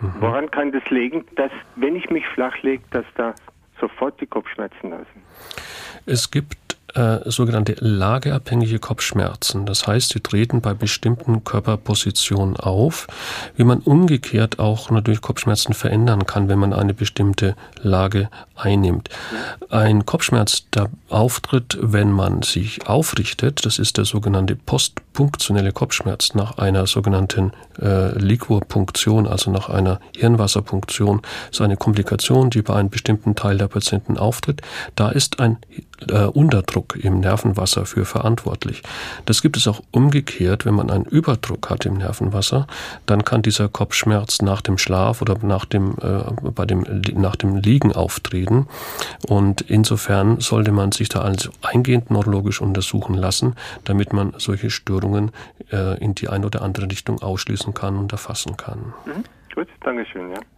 Mhm. Woran kann das liegen, dass, wenn ich mich flach lege, dass da sofort die Kopfschmerzen da sind? Es gibt äh, sogenannte lageabhängige Kopfschmerzen. Das heißt, sie treten bei bestimmten Körperpositionen auf, wie man umgekehrt auch natürlich Kopfschmerzen verändern kann, wenn man eine bestimmte Lage einnimmt. Ein Kopfschmerz, der auftritt, wenn man sich aufrichtet, das ist der sogenannte postpunktionelle Kopfschmerz nach einer sogenannten äh, Liquorpunktion, also nach einer Hirnwasserpunktion, so eine Komplikation, die bei einem bestimmten Teil der Patienten auftritt. Da ist ein äh, Unterdruck im Nervenwasser für verantwortlich. Das gibt es auch umgekehrt, wenn man einen Überdruck hat im Nervenwasser, dann kann dieser Kopfschmerz nach dem Schlaf oder nach dem, äh, bei dem, nach dem Liegen auftreten. Und insofern sollte man sich da also eingehend neurologisch untersuchen lassen, damit man solche Störungen äh, in die eine oder andere Richtung ausschließen kann und erfassen kann. Mhm. Gut, Dankeschön, ja.